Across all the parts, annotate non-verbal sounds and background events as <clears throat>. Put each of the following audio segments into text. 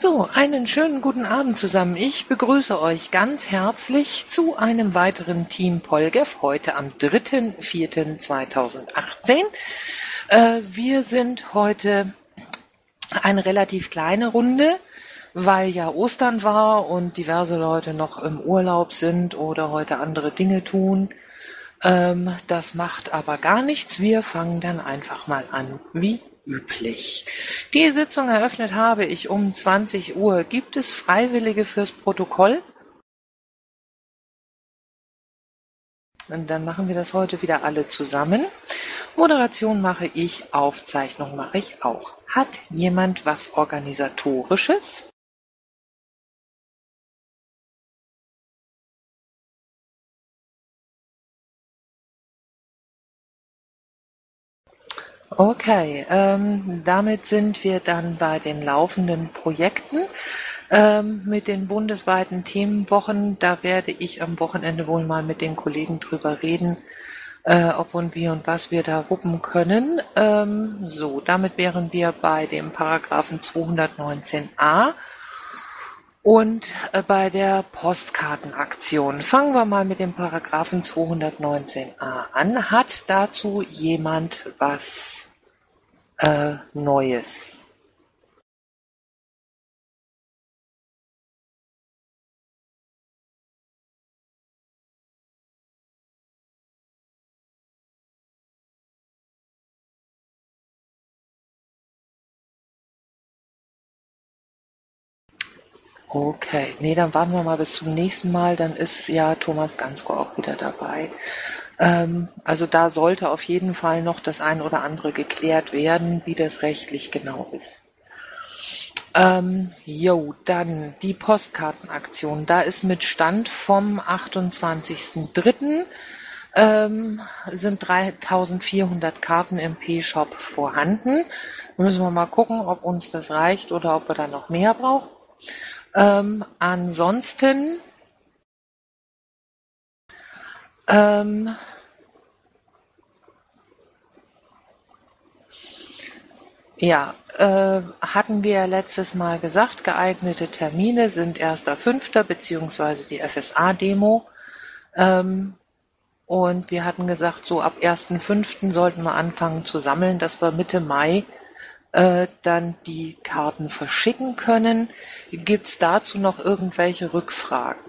So, einen schönen guten Abend zusammen. Ich begrüße euch ganz herzlich zu einem weiteren Team Polgef heute am 3.4.2018. Äh, wir sind heute eine relativ kleine Runde, weil ja Ostern war und diverse Leute noch im Urlaub sind oder heute andere Dinge tun. Ähm, das macht aber gar nichts. Wir fangen dann einfach mal an, wie üblich. Die Sitzung eröffnet habe ich um 20 Uhr. Gibt es Freiwillige fürs Protokoll? Und dann machen wir das heute wieder alle zusammen. Moderation mache ich, Aufzeichnung mache ich auch. Hat jemand was Organisatorisches? Okay, ähm, damit sind wir dann bei den laufenden Projekten. Ähm, mit den bundesweiten Themenwochen, da werde ich am Wochenende wohl mal mit den Kollegen drüber reden, äh, ob und wie und was wir da wuppen können. Ähm, so, damit wären wir bei dem Paragraphen 219a und äh, bei der Postkartenaktion. Fangen wir mal mit dem Paragraphen 219a an. Hat dazu jemand was äh, Neues? Okay, nee, dann warten wir mal bis zum nächsten Mal, dann ist ja Thomas Gansko auch wieder dabei. Ähm, also da sollte auf jeden Fall noch das ein oder andere geklärt werden, wie das rechtlich genau ist. Ähm, dann die Postkartenaktion. Da ist mit Stand vom 28.03. Ähm, sind 3400 Karten im P-Shop vorhanden. Müssen wir mal gucken, ob uns das reicht oder ob wir da noch mehr brauchen. Ähm, ansonsten ähm, ja, äh, hatten wir letztes Mal gesagt, geeignete Termine sind 1.5. beziehungsweise die FSA-Demo. Ähm, und wir hatten gesagt, so ab 1.5. sollten wir anfangen zu sammeln, dass wir Mitte Mai äh, dann die Karten verschicken können. Gibt's dazu noch irgendwelche Rückfragen?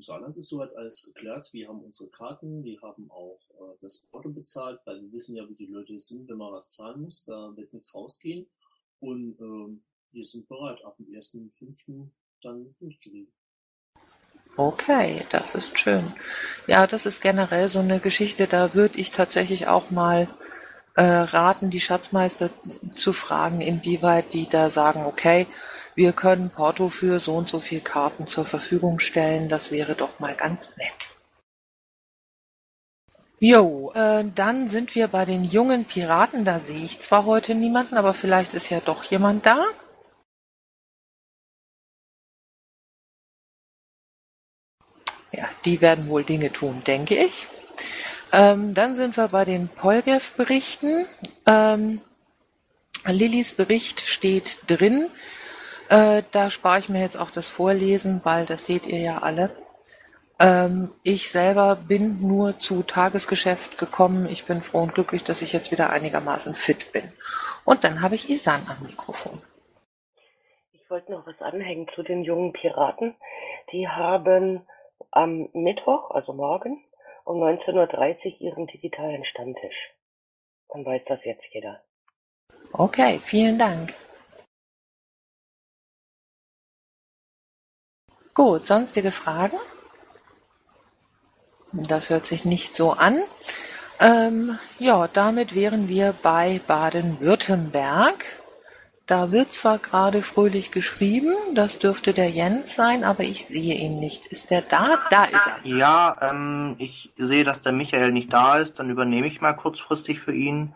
Saarland ist soweit alles geklärt. Wir haben unsere Karten, wir haben auch äh, das Auto bezahlt, weil wir wissen ja, wie die Leute sind, wenn man was zahlen muss, da wird nichts rausgehen. Und ähm, wir sind bereit, ab dem 1.5. dann durchzulegen. Okay, das ist schön. Ja, das ist generell so eine Geschichte, da würde ich tatsächlich auch mal äh, raten, die Schatzmeister zu fragen, inwieweit die da sagen, okay, wir können Porto für so und so viel Karten zur Verfügung stellen, das wäre doch mal ganz nett. Jo, äh, dann sind wir bei den jungen Piraten, da sehe ich zwar heute niemanden, aber vielleicht ist ja doch jemand da. Ja, die werden wohl Dinge tun, denke ich. Ähm, dann sind wir bei den Polgev-Berichten. Ähm, Lillys Bericht steht drin. Äh, da spare ich mir jetzt auch das Vorlesen, weil das seht ihr ja alle. Ähm, ich selber bin nur zu Tagesgeschäft gekommen. Ich bin froh und glücklich, dass ich jetzt wieder einigermaßen fit bin. Und dann habe ich Isan am Mikrofon. Ich wollte noch was anhängen zu den jungen Piraten. Die haben am Mittwoch, also morgen, um 19.30 Uhr ihren digitalen Stammtisch. Dann weiß das jetzt jeder. Okay, vielen Dank. Gut, sonstige Fragen? Das hört sich nicht so an. Ähm, ja, damit wären wir bei Baden-Württemberg. Da wird zwar gerade fröhlich geschrieben, das dürfte der Jens sein, aber ich sehe ihn nicht. Ist der da? Da ist er. Ja, ähm, ich sehe, dass der Michael nicht da ist, dann übernehme ich mal kurzfristig für ihn.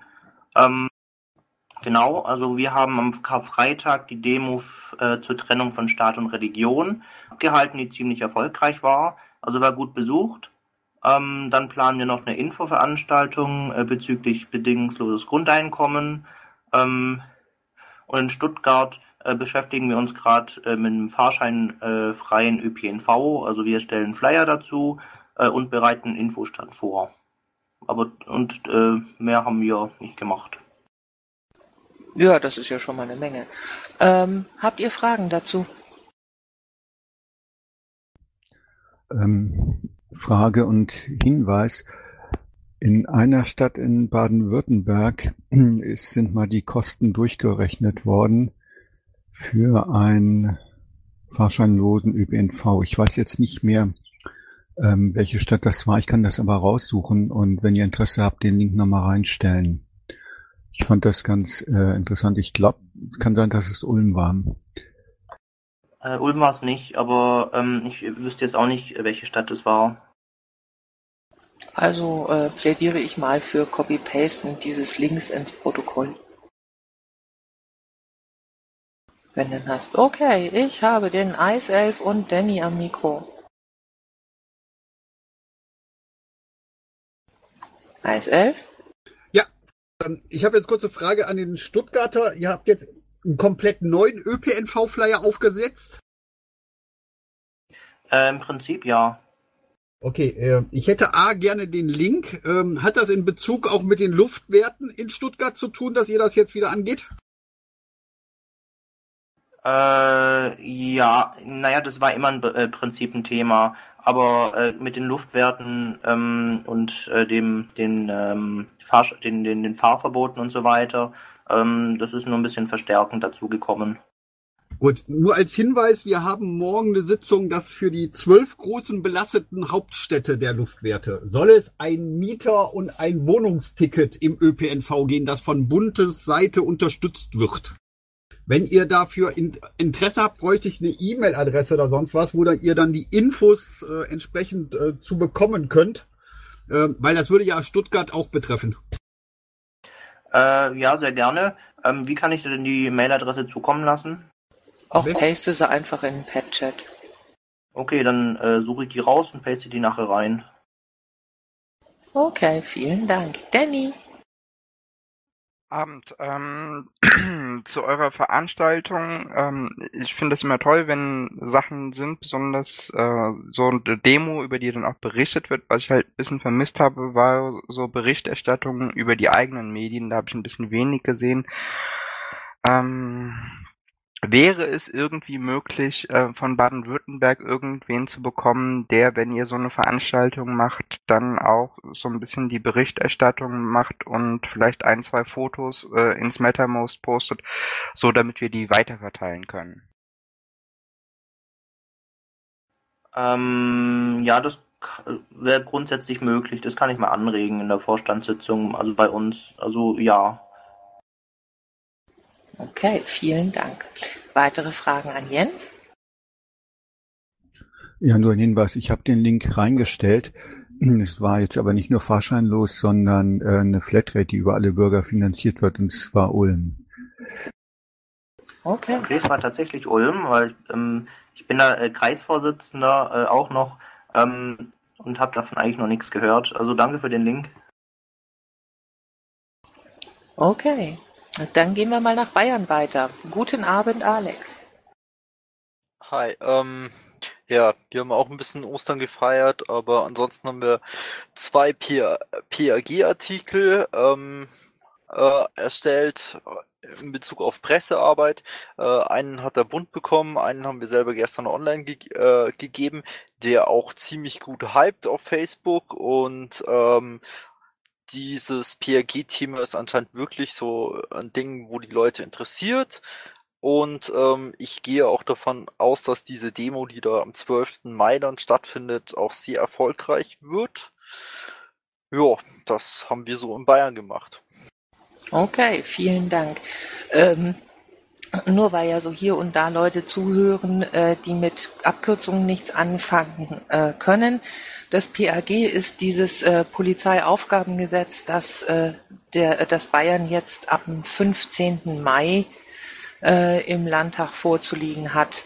Ähm, genau, also wir haben am Karfreitag die Demo äh, zur Trennung von Staat und Religion abgehalten, die ziemlich erfolgreich war. Also war gut besucht. Ähm, dann planen wir noch eine Infoveranstaltung äh, bezüglich bedingungsloses Grundeinkommen. Ähm, und in Stuttgart äh, beschäftigen wir uns gerade äh, mit einem fahrscheinfreien äh, ÖPNV. Also wir stellen Flyer dazu äh, und bereiten Infostand vor. Aber und mehr haben wir nicht gemacht. Ja, das ist ja schon mal eine Menge. Ähm, habt ihr Fragen dazu? Ähm, Frage und Hinweis. In einer Stadt in Baden-Württemberg <clears throat> sind mal die Kosten durchgerechnet worden für einen fahrscheinlosen ÖPNV. Ich weiß jetzt nicht mehr, ähm, welche Stadt das war. Ich kann das aber raussuchen und wenn ihr Interesse habt, den Link nochmal reinstellen. Ich fand das ganz äh, interessant. Ich glaube, kann sein, dass es Ulm war. Äh, Ulm war es nicht, aber ähm, ich wüsste jetzt auch nicht, welche Stadt es war. Also äh, plädiere ich mal für Copy-Pasten dieses Links ins Protokoll. Wenn du hast. Okay, ich habe den Eiself und Danny am Mikro. Eiself? Ich habe jetzt kurze Frage an den Stuttgarter. Ihr habt jetzt einen komplett neuen ÖPNV-Flyer aufgesetzt? Äh, Im Prinzip ja. Okay, äh, ich hätte A gerne den Link. Ähm, hat das in Bezug auch mit den Luftwerten in Stuttgart zu tun, dass ihr das jetzt wieder angeht? Äh, ja, naja, das war immer ein äh, Prinzip ein Thema, aber äh, mit den Luftwerten ähm, und äh, dem den, ähm, Fahr den, den, den Fahrverboten und so weiter, ähm, das ist nur ein bisschen verstärkend dazu gekommen. Gut, nur als Hinweis, wir haben morgen eine Sitzung, dass für die zwölf großen belasteten Hauptstädte der Luftwerte soll es ein Mieter- und ein Wohnungsticket im ÖPNV gehen, das von Bundesseite unterstützt wird. Wenn ihr dafür Interesse habt, bräuchte ich eine E-Mail-Adresse oder sonst was, wo ihr dann die Infos äh, entsprechend äh, zu bekommen könnt, äh, weil das würde ja Stuttgart auch betreffen. Äh, ja, sehr gerne. Ähm, wie kann ich dir denn die Mailadresse zukommen lassen? Auch paste sie einfach in den Pad-Chat. Okay, dann äh, suche ich die raus und paste die nachher rein. Okay, vielen Dank. Danny. Abend. Ähm, <clears throat> zu eurer Veranstaltung. Ähm, ich finde es immer toll, wenn Sachen sind, besonders äh, so eine Demo, über die dann auch berichtet wird. Was ich halt ein bisschen vermisst habe, war so Berichterstattung über die eigenen Medien. Da habe ich ein bisschen wenig gesehen. Ähm, Wäre es irgendwie möglich, äh, von Baden-Württemberg irgendwen zu bekommen, der, wenn ihr so eine Veranstaltung macht, dann auch so ein bisschen die Berichterstattung macht und vielleicht ein, zwei Fotos äh, ins Mattermost postet, so damit wir die weiterverteilen können? Ähm, ja, das wäre grundsätzlich möglich. Das kann ich mal anregen in der Vorstandssitzung, also bei uns. Also ja, Okay, vielen Dank. Weitere Fragen an Jens? Ja, nur ein Hinweis. Ich habe den Link reingestellt. Es war jetzt aber nicht nur fahrscheinlos, sondern äh, eine Flatrate, die über alle Bürger finanziert wird, und zwar Ulm. Okay. Okay, es war tatsächlich Ulm, weil ähm, ich bin da äh, Kreisvorsitzender äh, auch noch ähm, und habe davon eigentlich noch nichts gehört. Also danke für den Link. Okay. Dann gehen wir mal nach Bayern weiter. Guten Abend, Alex. Hi, ähm, ja, wir haben auch ein bisschen Ostern gefeiert, aber ansonsten haben wir zwei PAG-Artikel ähm, äh, erstellt äh, in Bezug auf Pressearbeit. Äh, einen hat der Bund bekommen, einen haben wir selber gestern online ge äh, gegeben, der auch ziemlich gut hypt auf Facebook und ähm, dieses PRG-Thema ist anscheinend wirklich so ein Ding, wo die Leute interessiert. Und ähm, ich gehe auch davon aus, dass diese Demo, die da am 12. Mai dann stattfindet, auch sehr erfolgreich wird. Ja, das haben wir so in Bayern gemacht. Okay, vielen Dank. Ähm, nur weil ja so hier und da Leute zuhören, äh, die mit Abkürzungen nichts anfangen äh, können. Das PAG ist dieses äh, Polizeiaufgabengesetz, das, äh, der, das Bayern jetzt am 15. Mai äh, im Landtag vorzuliegen hat.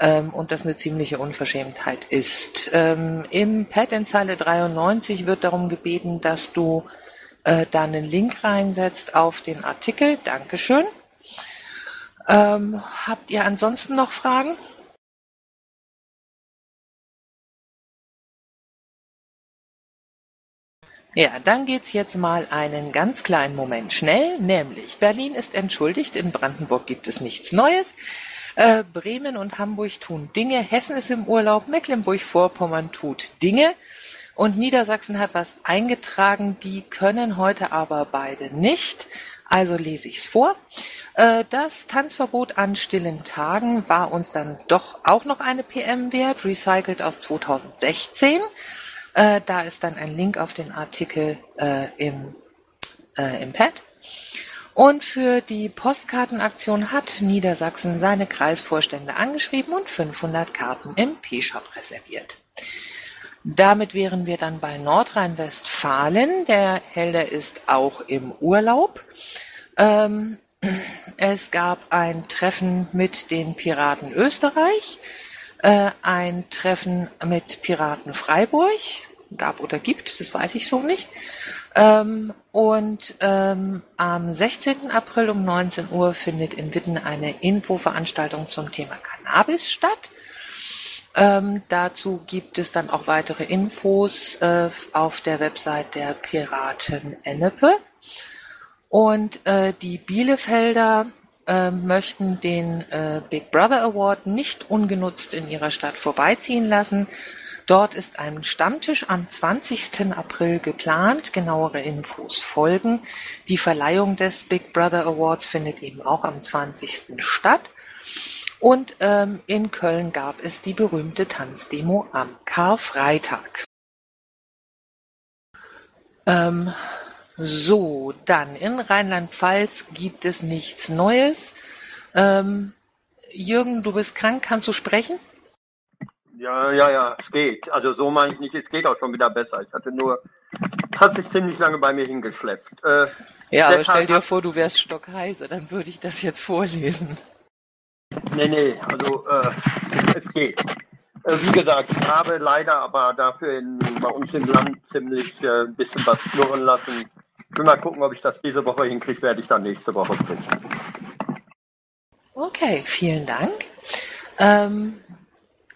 ähm, und das eine ziemliche Unverschämtheit ist. Ähm, Im Pad in Zeile 93 wird darum gebeten, dass du äh, da einen Link reinsetzt auf den Artikel. Dankeschön. Ähm, habt ihr ansonsten noch Fragen? Ja, dann geht's jetzt mal einen ganz kleinen Moment schnell, nämlich Berlin ist entschuldigt, in Brandenburg gibt es nichts Neues. Äh, Bremen und Hamburg tun Dinge, Hessen ist im Urlaub, Mecklenburg-Vorpommern tut Dinge und Niedersachsen hat was eingetragen, die können heute aber beide nicht. Also lese ich's vor. Äh, das Tanzverbot an stillen Tagen war uns dann doch auch noch eine PM wert, recycelt aus 2016. Äh, da ist dann ein Link auf den Artikel äh, im, im Pad. Und für die Postkartenaktion hat Niedersachsen seine Kreisvorstände angeschrieben und 500 Karten im P-Shop reserviert. Damit wären wir dann bei Nordrhein-Westfalen. Der Helder ist auch im Urlaub. Ähm, es gab ein Treffen mit den Piraten Österreich, äh, ein Treffen mit Piraten Freiburg, gab oder gibt, das weiß ich so nicht. Ähm, und ähm, am 16. April um 19 Uhr findet in Witten eine Infoveranstaltung zum Thema Cannabis statt. Ähm, dazu gibt es dann auch weitere Infos äh, auf der Website der Piraten Ennepe. Und äh, die Bielefelder äh, möchten den äh, Big Brother Award nicht ungenutzt in ihrer Stadt vorbeiziehen lassen. Dort ist ein Stammtisch am 20. April geplant. Genauere Infos folgen. Die Verleihung des Big Brother Awards findet eben auch am 20. statt. Und ähm, in Köln gab es die berühmte Tanzdemo am Karfreitag. Ähm, so, dann in Rheinland-Pfalz gibt es nichts Neues. Ähm, Jürgen, du bist krank, kannst du sprechen? Ja, ja, ja, es geht. Also so meine ich nicht, es geht auch schon wieder besser. Ich hatte nur, es hat sich ziemlich lange bei mir hingeschleppt. Äh, ja, aber stell dir vor, du wärst stockheiser, dann würde ich das jetzt vorlesen. Nee, nee, also äh, es geht. Äh, wie gesagt, ich habe leider aber dafür in, bei uns im Land ziemlich äh, ein bisschen was knurren lassen. Ich will mal gucken, ob ich das diese Woche hinkriege, werde ich dann nächste Woche bringen. Okay, vielen Dank. Ähm,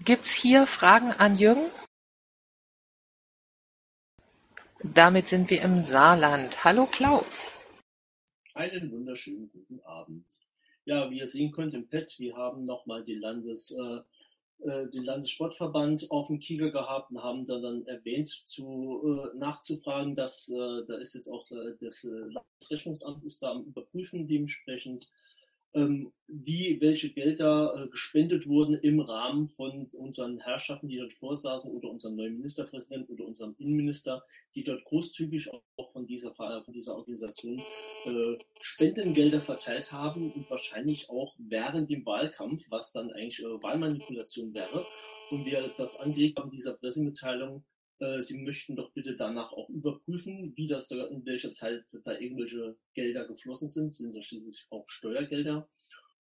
Gibt es hier Fragen an Jürgen? Damit sind wir im Saarland. Hallo Klaus. Einen wunderschönen guten Abend. Ja, wie ihr sehen könnt im Pad, wir haben nochmal die Landes, äh, äh, den Landessportverband auf dem Kieger gehabt und haben dann, dann erwähnt, zu, äh, nachzufragen, dass äh, da ist jetzt auch äh, das äh, Landesrechnungsamt ist da am Überprüfen dementsprechend wie welche Gelder äh, gespendet wurden im Rahmen von unseren Herrschaften, die dort vorsaßen, oder unserem neuen Ministerpräsidenten oder unserem Innenminister, die dort großzügig auch von dieser, von dieser Organisation äh, Spendengelder verteilt haben und wahrscheinlich auch während dem Wahlkampf, was dann eigentlich äh, Wahlmanipulation wäre. Und wir dort angeregt haben, dieser Pressemitteilung, äh, Sie möchten doch bitte danach auch überprüfen, wie das da, in welcher Zeit da irgendwelche Gelder geflossen sind, sind da schließlich auch Steuergelder.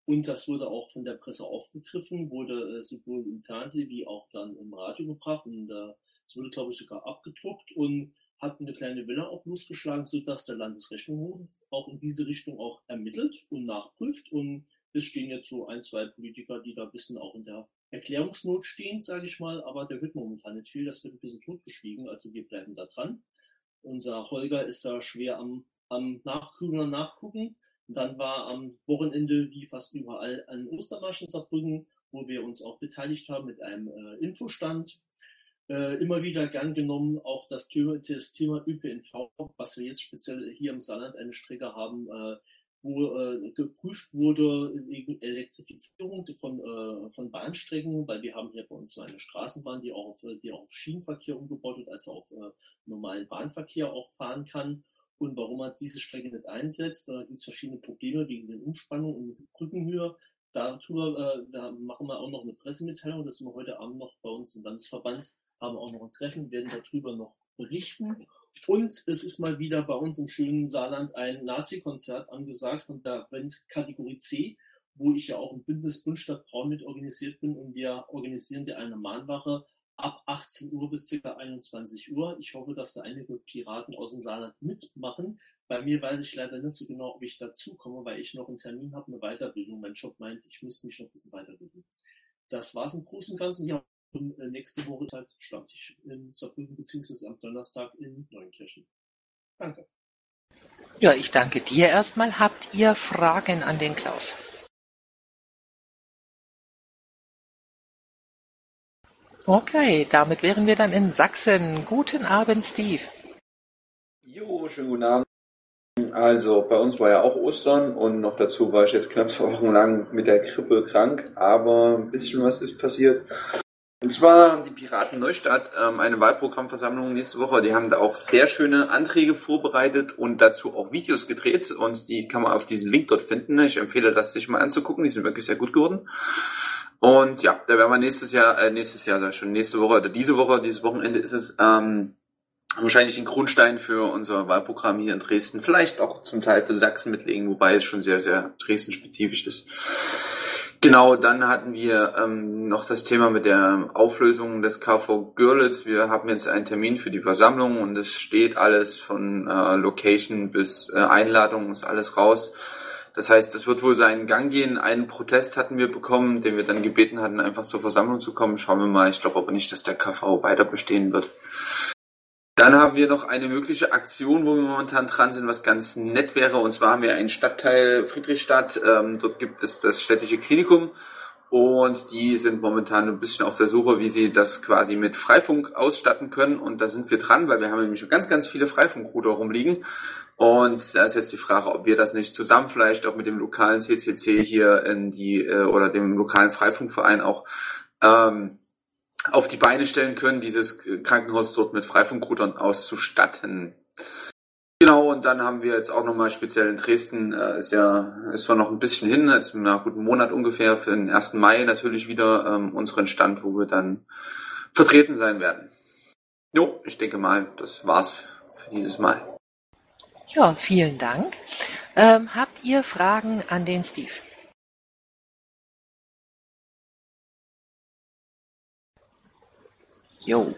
Und das wurde auch von der Presse aufgegriffen, wurde äh, sowohl im Fernsehen wie auch dann im Radio gebracht und äh, es wurde, glaube ich, sogar abgedruckt und hat eine kleine Welle auch losgeschlagen, sodass der Landesrechnungshof auch in diese Richtung auch ermittelt und nachprüft. Und es stehen jetzt so ein, zwei Politiker, die da ein bisschen auch in der Erklärungsnot stehen, sage ich mal, aber der wird momentan nicht viel, das wird ein bisschen totgeschwiegen, also wir bleiben da dran. Unser Holger ist da schwer am, am Nachgucken und Nachgucken. Und dann war am Wochenende, wie fast überall, ein Ostermarsch in Saarbrücken, wo wir uns auch beteiligt haben mit einem äh, Infostand. Äh, immer wieder gern genommen, auch das Thema, das Thema ÖPNV, was wir jetzt speziell hier im Saarland eine Strecke haben, äh, wo äh, geprüft wurde wegen Elektrifizierung von, äh, von Bahnstrecken, weil wir haben hier bei uns so eine Straßenbahn, die auch auf, die auch auf Schienenverkehr umgebaut wird, also auf äh, normalen Bahnverkehr auch fahren kann. Und warum man diese Strecke nicht einsetzt, da gibt es verschiedene Probleme wegen den Umspannungen und Brückenhöhe. Darüber äh, da machen wir auch noch eine Pressemitteilung, das sind wir heute Abend noch bei uns im Landesverband, haben auch noch ein Treffen, werden darüber noch berichten. Und es ist mal wieder bei uns im schönen Saarland ein Nazi-Konzert angesagt von der Band Kategorie C. wo ich ja auch im Bündnis Bundesstadt Braun mit organisiert bin und wir organisieren ja eine Mahnwache ab 18 Uhr bis ca. 21 Uhr. Ich hoffe, dass da einige Piraten aus dem Saarland mitmachen. Bei mir weiß ich leider nicht so genau, ob ich dazu komme, weil ich noch einen Termin habe, eine Weiterbildung. Mein Job meint, ich müsste mich noch ein bisschen weiterbilden. Das war's im Großen und Ganzen. Ja, und äh, nächste Woche starte ich in Saarbrücken beziehungsweise am Donnerstag in Neunkirchen. Danke. Ja, ich danke dir erstmal. Habt ihr Fragen an den Klaus? Okay, damit wären wir dann in Sachsen. Guten Abend, Steve. Jo, schönen guten Abend. Also, bei uns war ja auch Ostern und noch dazu war ich jetzt knapp zwei Wochen lang mit der Grippe krank, aber ein bisschen was ist passiert. Und zwar haben die Piraten Neustadt ähm, eine Wahlprogrammversammlung nächste Woche. Die haben da auch sehr schöne Anträge vorbereitet und dazu auch Videos gedreht und die kann man auf diesen Link dort finden. Ich empfehle das sich mal anzugucken, die sind wirklich sehr gut geworden. Und ja, da werden wir nächstes Jahr, äh, nächstes Jahr, ich schon, nächste Woche oder diese Woche, dieses Wochenende ist es, ähm, wahrscheinlich den Grundstein für unser Wahlprogramm hier in Dresden, vielleicht auch zum Teil für Sachsen mitlegen, wobei es schon sehr, sehr Dresden-spezifisch ist. Genau, dann hatten wir ähm, noch das Thema mit der Auflösung des KV Görlitz. Wir haben jetzt einen Termin für die Versammlung und es steht alles von äh, Location bis äh, Einladung, ist alles raus. Das heißt, es wird wohl seinen Gang gehen. Einen Protest hatten wir bekommen, den wir dann gebeten hatten, einfach zur Versammlung zu kommen. Schauen wir mal. Ich glaube aber nicht, dass der KV weiter bestehen wird. Dann haben wir noch eine mögliche Aktion, wo wir momentan dran sind, was ganz nett wäre. Und zwar haben wir einen Stadtteil Friedrichstadt. Ähm, dort gibt es das städtische Klinikum. Und die sind momentan ein bisschen auf der Suche, wie sie das quasi mit Freifunk ausstatten können. Und da sind wir dran, weil wir haben nämlich schon ganz, ganz viele Freifunkrouter rumliegen. Und da ist jetzt die Frage, ob wir das nicht zusammen vielleicht auch mit dem lokalen CCC hier in die äh, oder dem lokalen Freifunkverein auch ähm, auf die Beine stellen können, dieses Krankenhaus dort mit Freifunkroutern auszustatten. Genau, und dann haben wir jetzt auch nochmal speziell in Dresden, äh, ist ja, ist zwar noch ein bisschen hin, jetzt in einem guten Monat ungefähr, für den 1. Mai natürlich wieder ähm, unseren Stand, wo wir dann vertreten sein werden. Jo, ich denke mal, das war's für dieses Mal. Ja, vielen Dank. Ähm, habt ihr Fragen an den Steve? Jo.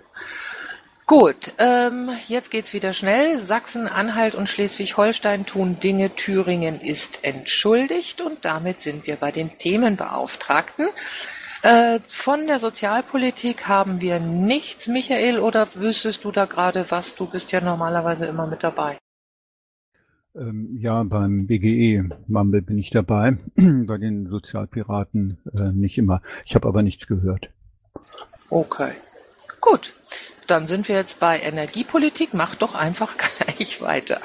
Gut, ähm, jetzt geht's wieder schnell. Sachsen, Anhalt und Schleswig-Holstein tun Dinge. Thüringen ist entschuldigt und damit sind wir bei den Themenbeauftragten. Äh, von der Sozialpolitik haben wir nichts, Michael, oder wüsstest du da gerade was? Du bist ja normalerweise immer mit dabei. Ähm, ja, beim BGE Mumble bin ich dabei, <clears throat> bei den Sozialpiraten äh, nicht immer. Ich habe aber nichts gehört. Okay, gut. Dann sind wir jetzt bei Energiepolitik. Mach doch einfach <laughs> gleich weiter.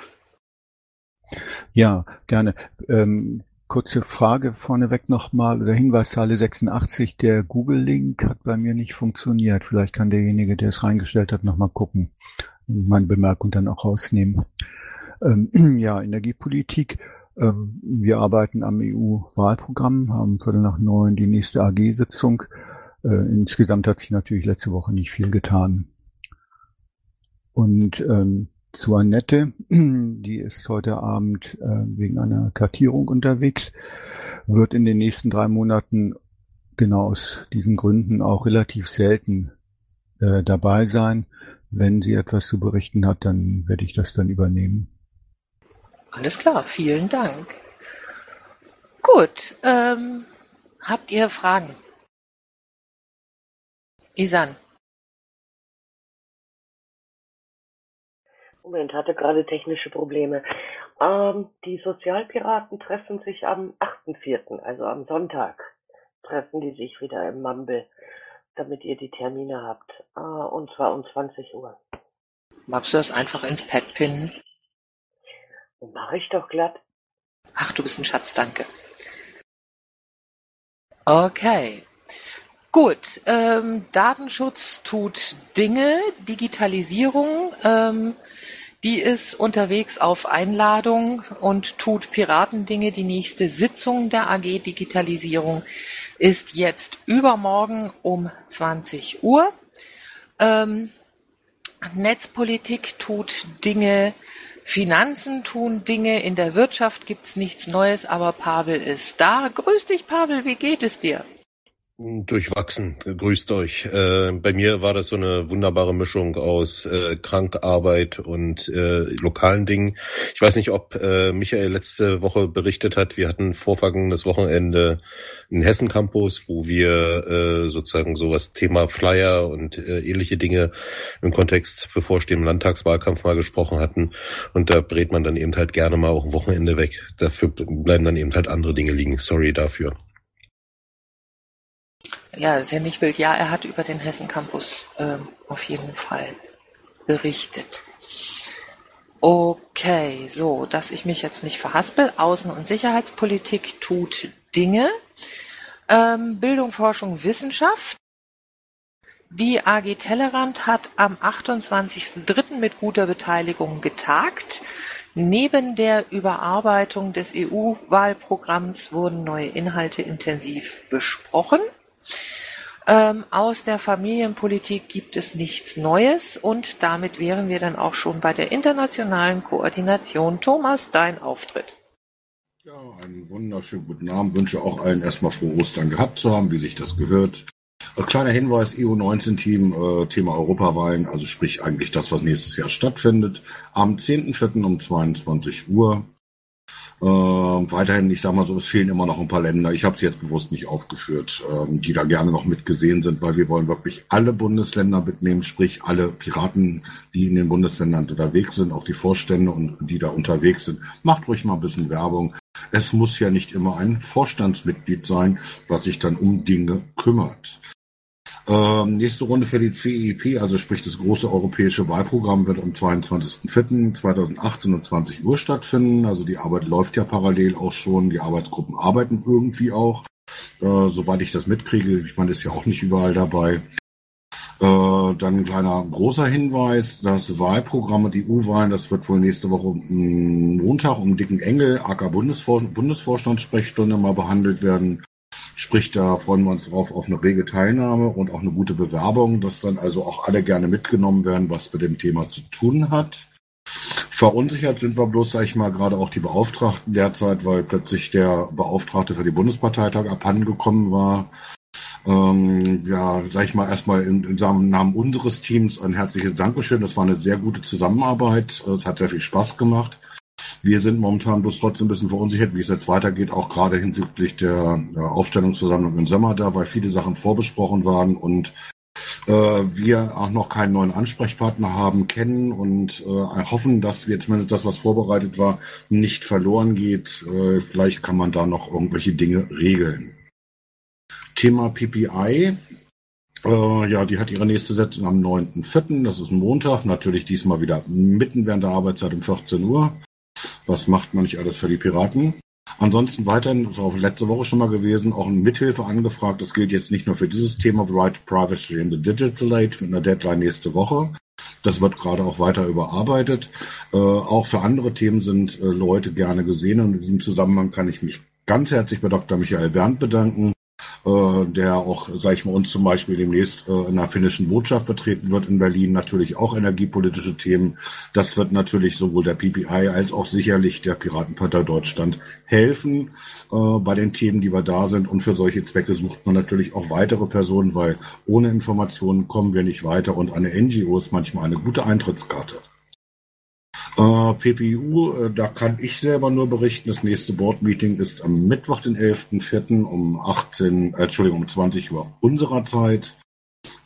Ja, gerne. Ähm, kurze Frage vorneweg nochmal oder Hinweis Zeile 86. Der Google-Link hat bei mir nicht funktioniert. Vielleicht kann derjenige, der es reingestellt hat, nochmal gucken. Meine Bemerkung dann auch rausnehmen. Ähm, <clears throat> ja, Energiepolitik. Ähm, wir arbeiten am EU-Wahlprogramm, haben Viertel nach neun die nächste AG-Sitzung. Äh, insgesamt hat sich natürlich letzte Woche nicht viel getan. Und ähm, zu Annette, <clears throat> die ist heute Abend äh, wegen einer Kartierung unterwegs, wird in den nächsten drei Monaten genau aus diesen Gründen auch relativ selten äh, dabei sein. Wenn sie etwas zu berichten hat, dann werde ich das dann übernehmen. Alles klar, vielen Dank. Gut, ähm, habt ihr Fragen? Isan. Moment, hatte gerade technische Probleme. Ähm, die Sozialpiraten treffen sich am 8.4., also am Sonntag, treffen die sich wieder im Mumble, damit ihr die Termine habt. Äh, und zwar um 20 Uhr. Magst du das einfach ins Pad pinnen? Mach ich doch glatt. Ach, du bist ein Schatz, danke. Okay. Gut, ähm, Datenschutz tut Dinge, Digitalisierung, ähm, die ist unterwegs auf Einladung und tut Piratendinge. Die nächste Sitzung der AG Digitalisierung ist jetzt übermorgen um 20 Uhr. Ähm, Netzpolitik tut Dinge Finanzen tun Dinge, in der Wirtschaft gibt's nichts Neues, aber Pavel ist da. Grüß dich, Pavel, wie geht es dir? Durchwachsen, grüßt euch. Äh, bei mir war das so eine wunderbare Mischung aus äh, Krankarbeit und äh, lokalen Dingen. Ich weiß nicht, ob äh, Michael letzte Woche berichtet hat, wir hatten vorvergangenes Wochenende einen Hessen Campus, wo wir äh, sozusagen sowas Thema Flyer und äh, ähnliche Dinge im Kontext bevorstehenden Landtagswahlkampf mal gesprochen hatten. Und da brät man dann eben halt gerne mal auch ein Wochenende weg. Dafür bleiben dann eben halt andere Dinge liegen. Sorry dafür. Ja, das ist ja er hat über den Hessen Campus ähm, auf jeden Fall berichtet. Okay, so, dass ich mich jetzt nicht verhaspel. Außen- und Sicherheitspolitik tut Dinge. Ähm, Bildung, Forschung, Wissenschaft. Die AG Tellerrand hat am 28.03. mit guter Beteiligung getagt. Neben der Überarbeitung des EU-Wahlprogramms wurden neue Inhalte intensiv besprochen. Ähm, aus der Familienpolitik gibt es nichts Neues und damit wären wir dann auch schon bei der internationalen Koordination. Thomas, dein Auftritt. Ja, einen wunderschönen guten Abend. Wünsche auch allen erstmal frohe Ostern gehabt zu haben, wie sich das gehört. Ein kleiner Hinweis, EU-19-Team, äh, Thema Europawahlen, also sprich eigentlich das, was nächstes Jahr stattfindet. Am 10.04. um 22 Uhr äh, weiterhin, ich sag mal so, es fehlen immer noch ein paar Länder. Ich habe sie jetzt bewusst nicht aufgeführt, ähm, die da gerne noch mitgesehen sind, weil wir wollen wirklich alle Bundesländer mitnehmen, sprich alle Piraten, die in den Bundesländern unterwegs sind, auch die Vorstände und die da unterwegs sind. Macht ruhig mal ein bisschen Werbung. Es muss ja nicht immer ein Vorstandsmitglied sein, was sich dann um Dinge kümmert. Ähm, nächste Runde für die CEP, also sprich das große europäische Wahlprogramm, wird am 22.04.2018 um 20 Uhr stattfinden. Also die Arbeit läuft ja parallel auch schon. Die Arbeitsgruppen arbeiten irgendwie auch. Äh, soweit ich das mitkriege, ich meine, ist ja auch nicht überall dabei. Äh, dann ein kleiner großer Hinweis, das Wahlprogramm, die EU-Wahlen, das wird wohl nächste Woche Montag um dicken Engel, AK Bundesvor Bundesvorstandssprechstunde mal behandelt werden. Sprich, da freuen wir uns drauf auf eine rege Teilnahme und auch eine gute Bewerbung, dass dann also auch alle gerne mitgenommen werden, was mit dem Thema zu tun hat. Verunsichert sind wir bloß, sag ich mal, gerade auch die Beauftragten derzeit, weil plötzlich der Beauftragte für die Bundesparteitag abhandengekommen war. Ähm, ja, sag ich mal, erstmal in, in Namen unseres Teams ein herzliches Dankeschön. Das war eine sehr gute Zusammenarbeit. Es hat sehr viel Spaß gemacht. Wir sind momentan bloß trotzdem ein bisschen verunsichert, wie es jetzt weitergeht, auch gerade hinsichtlich der, Aufstellungsversammlung im Sommer da, weil viele Sachen vorbesprochen waren und äh, wir auch noch keinen neuen Ansprechpartner haben, kennen und äh, hoffen, dass wir zumindest das, was vorbereitet war, nicht verloren geht. Äh, vielleicht kann man da noch irgendwelche Dinge regeln. Thema PPI. Äh, ja, die hat ihre nächste Sitzung am 9.4., das ist ein Montag, natürlich diesmal wieder mitten während der Arbeitszeit um 14 Uhr. Was macht man nicht alles für die Piraten? Ansonsten weiterhin, das ist auch letzte Woche schon mal gewesen, auch eine Mithilfe angefragt. Das gilt jetzt nicht nur für dieses Thema The Right to Privacy in the Digital Age mit einer Deadline nächste Woche. Das wird gerade auch weiter überarbeitet. Äh, auch für andere Themen sind äh, Leute gerne gesehen und in diesem Zusammenhang kann ich mich ganz herzlich bei Dr. Michael Berndt bedanken, der auch, sage ich mal, uns zum Beispiel demnächst äh, in der finnischen Botschaft vertreten wird in Berlin, natürlich auch energiepolitische Themen. Das wird natürlich sowohl der PPI als auch sicherlich der Piratenpartei Deutschland helfen äh, bei den Themen, die wir da sind. Und für solche Zwecke sucht man natürlich auch weitere Personen, weil ohne Informationen kommen wir nicht weiter und eine NGO ist manchmal eine gute Eintrittskarte. Äh, PPU, äh, da kann ich selber nur berichten, das nächste Board-Meeting ist am Mittwoch, den 11.04. um 18, äh, Entschuldigung, um 20 Uhr unserer Zeit.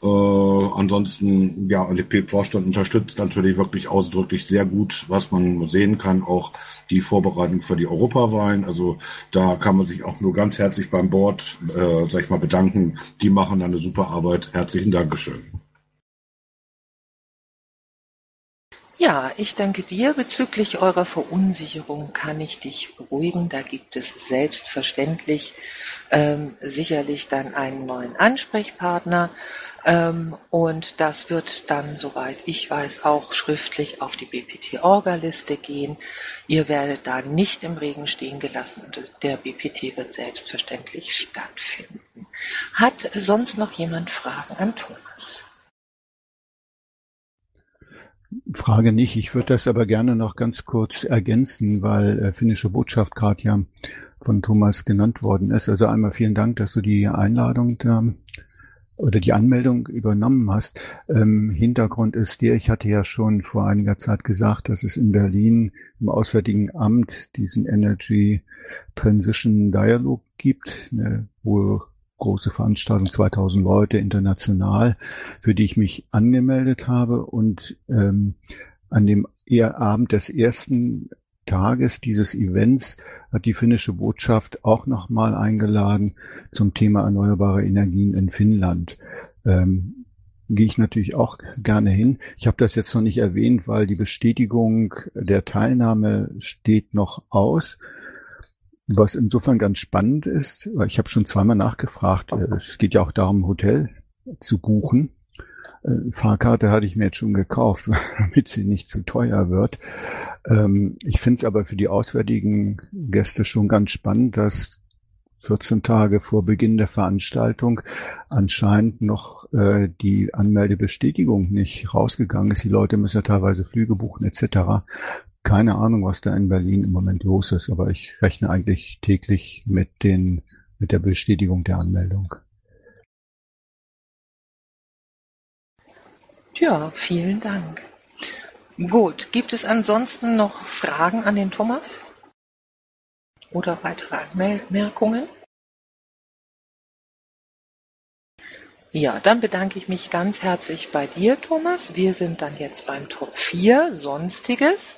Äh, ansonsten, ja, und der vorstand unterstützt natürlich wirklich ausdrücklich sehr gut, was man sehen kann, auch die Vorbereitung für die Europawahlen. Also da kann man sich auch nur ganz herzlich beim Board, äh, sag ich mal, bedanken. Die machen eine super Arbeit. Herzlichen Dankeschön. Ja, ich danke dir. Bezüglich eurer Verunsicherung kann ich dich beruhigen. Da gibt es selbstverständlich ähm, sicherlich dann einen neuen Ansprechpartner. Ähm, und das wird dann, soweit ich weiß, auch schriftlich auf die BPT-Orga-Liste gehen. Ihr werdet da nicht im Regen stehen gelassen und der BPT wird selbstverständlich stattfinden. Hat sonst noch jemand Fragen an Thomas? Frage nicht. Ich würde das aber gerne noch ganz kurz ergänzen, weil äh, finnische Botschaft gerade ja von Thomas genannt worden ist. Also einmal vielen Dank, dass du die Einladung da oder die Anmeldung übernommen hast. Ähm, Hintergrund ist der, ich hatte ja schon vor einiger Zeit gesagt, dass es in Berlin im Auswärtigen Amt diesen Energy Transition Dialog gibt, eine wohl große Veranstaltung, 2000 Leute international, für die ich mich angemeldet habe und ähm, an dem Abend des ersten Tages dieses Events hat die finnische Botschaft auch nochmal eingeladen zum Thema erneuerbare Energien in Finnland. Ähm, gehe ich natürlich auch gerne hin. Ich habe das jetzt noch nicht erwähnt, weil die Bestätigung der Teilnahme steht noch aus. Was insofern ganz spannend ist, weil ich habe schon zweimal nachgefragt, äh, es geht ja auch darum, Hotel zu buchen. Äh, Fahrkarte hatte ich mir jetzt schon gekauft, <laughs> damit sie nicht zu teuer wird. Ähm, ich finde es aber für die auswärtigen Gäste schon ganz spannend, dass 14 Tage vor Beginn der Veranstaltung anscheinend noch äh, die Anmeldebestätigung nicht rausgegangen ist. Die Leute müssen ja teilweise Flüge buchen etc. Keine Ahnung, was da in Berlin im Moment los ist, aber ich rechne eigentlich täglich mit den mit der Bestätigung der Anmeldung. Ja, vielen Dank. Gut, gibt es ansonsten noch Fragen an den Thomas? Oder weitere Anmerkungen? Ja, dann bedanke ich mich ganz herzlich bei dir, Thomas. Wir sind dann jetzt beim Top 4, Sonstiges.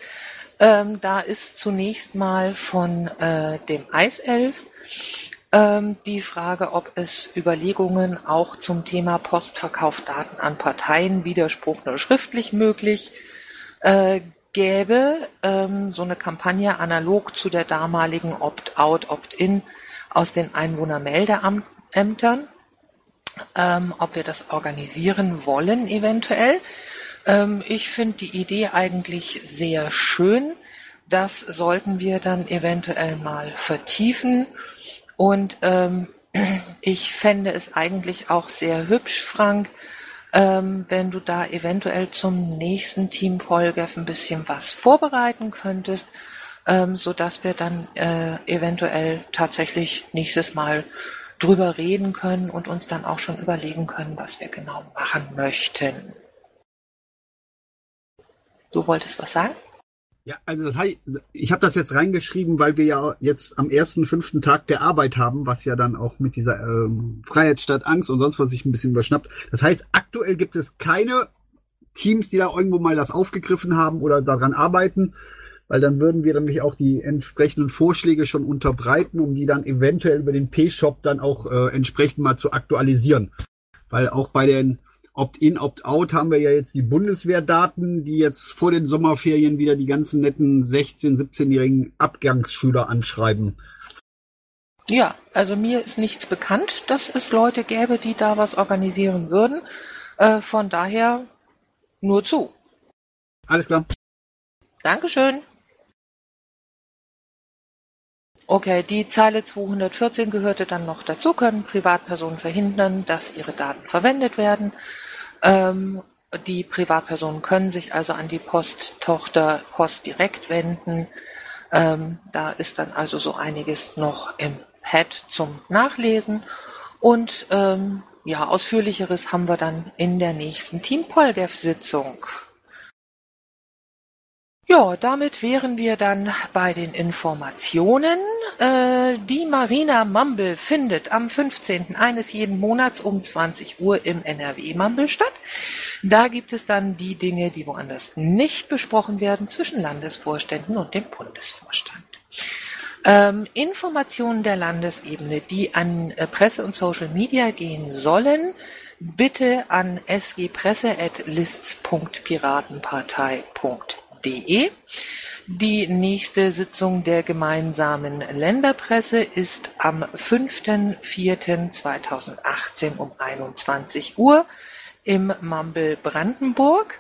Ähm, da ist zunächst mal von äh, dem Eiself ähm, die Frage, ob es Überlegungen auch zum Thema Postverkauf Daten an Parteien, Widerspruch nur schriftlich möglich äh, gäbe. Ähm, so eine Kampagne analog zu der damaligen Opt-out, Opt-in aus den Einwohnermeldeämtern. Ähm, ob wir das organisieren wollen eventuell. Ähm, ich finde die Idee eigentlich sehr schön. Das sollten wir dann eventuell mal vertiefen und ähm, <clears throat> ich fände es eigentlich auch sehr hübsch, Frank, ähm, wenn du da eventuell zum nächsten Team Polgef ein bisschen was vorbereiten könntest, ähm, so dass wir dann äh, eventuell tatsächlich nächstes Mal drüber reden können und uns dann auch schon überlegen können, was wir genau machen möchten. Du wolltest was sagen? Ja, also das heißt, ich habe das jetzt reingeschrieben, weil wir ja jetzt am ersten, fünften Tag der Arbeit haben, was ja dann auch mit dieser ähm, Freiheit statt Angst und sonst was sich ein bisschen überschnappt. Das heißt, aktuell gibt es keine Teams, die da irgendwo mal das aufgegriffen haben oder daran arbeiten, weil dann würden wir nämlich auch die entsprechenden Vorschläge schon unterbreiten, um die dann eventuell über den P-Shop dann auch äh, entsprechend mal zu aktualisieren. Weil auch bei den Opt-in, Opt-out haben wir ja jetzt die Bundeswehrdaten, die jetzt vor den Sommerferien wieder die ganzen netten 16-, 17-jährigen Abgangsschüler anschreiben. Ja, also mir ist nichts bekannt, dass es Leute gäbe, die da was organisieren würden. Äh, von daher nur zu. Alles klar. Dankeschön. Okay, die Zeile 214 gehörte dann noch dazu, können Privatpersonen verhindern, dass ihre Daten verwendet werden. Ähm, die Privatpersonen können sich also an die Posttochter Post direkt wenden. Ähm, da ist dann also so einiges noch im Pad zum Nachlesen. Und ähm, ja, ausführlicheres haben wir dann in der nächsten Team Poldev-Sitzung. Ja, damit wären wir dann bei den Informationen. Äh, die Marina Mumble findet am 15. eines jeden Monats um 20 Uhr im NRW Mumble statt. Da gibt es dann die Dinge, die woanders nicht besprochen werden, zwischen Landesvorständen und dem Bundesvorstand. Ähm, Informationen der Landesebene, die an äh, Presse und Social Media gehen sollen, bitte an sgpresse.lists.piratenpartei.de www.ftf.de. Die nächste Sitzung der gemeinsamen Länderpresse ist am 5.4.2018 um 21 Uhr im Mumble Brandenburg.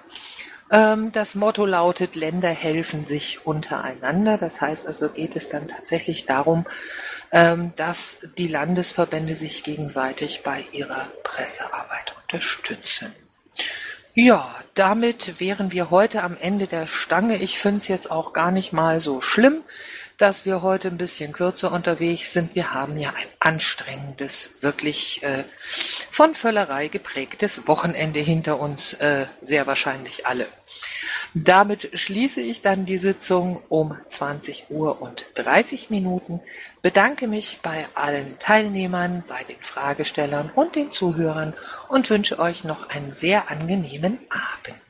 Ähm, das Motto lautet, Länder helfen sich untereinander. Das heißt also geht es dann tatsächlich darum, ähm, dass die Landesverbände sich gegenseitig bei ihrer Pressearbeit unterstützen. Ja, damit wären wir heute am Ende der Stange. Ich finde es jetzt auch gar nicht mal so schlimm, dass wir heute ein bisschen kürzer unterwegs sind. Wir haben ja ein anstrengendes, wirklich äh, von Völlerei geprägtes Wochenende hinter uns, äh, sehr wahrscheinlich alle. Damit schließe ich dann die Sitzung um 20 Uhr und 30 Minuten, bedanke mich bei allen Teilnehmern, bei den Fragestellern und den Zuhörern und wünsche euch noch einen sehr angenehmen Abend.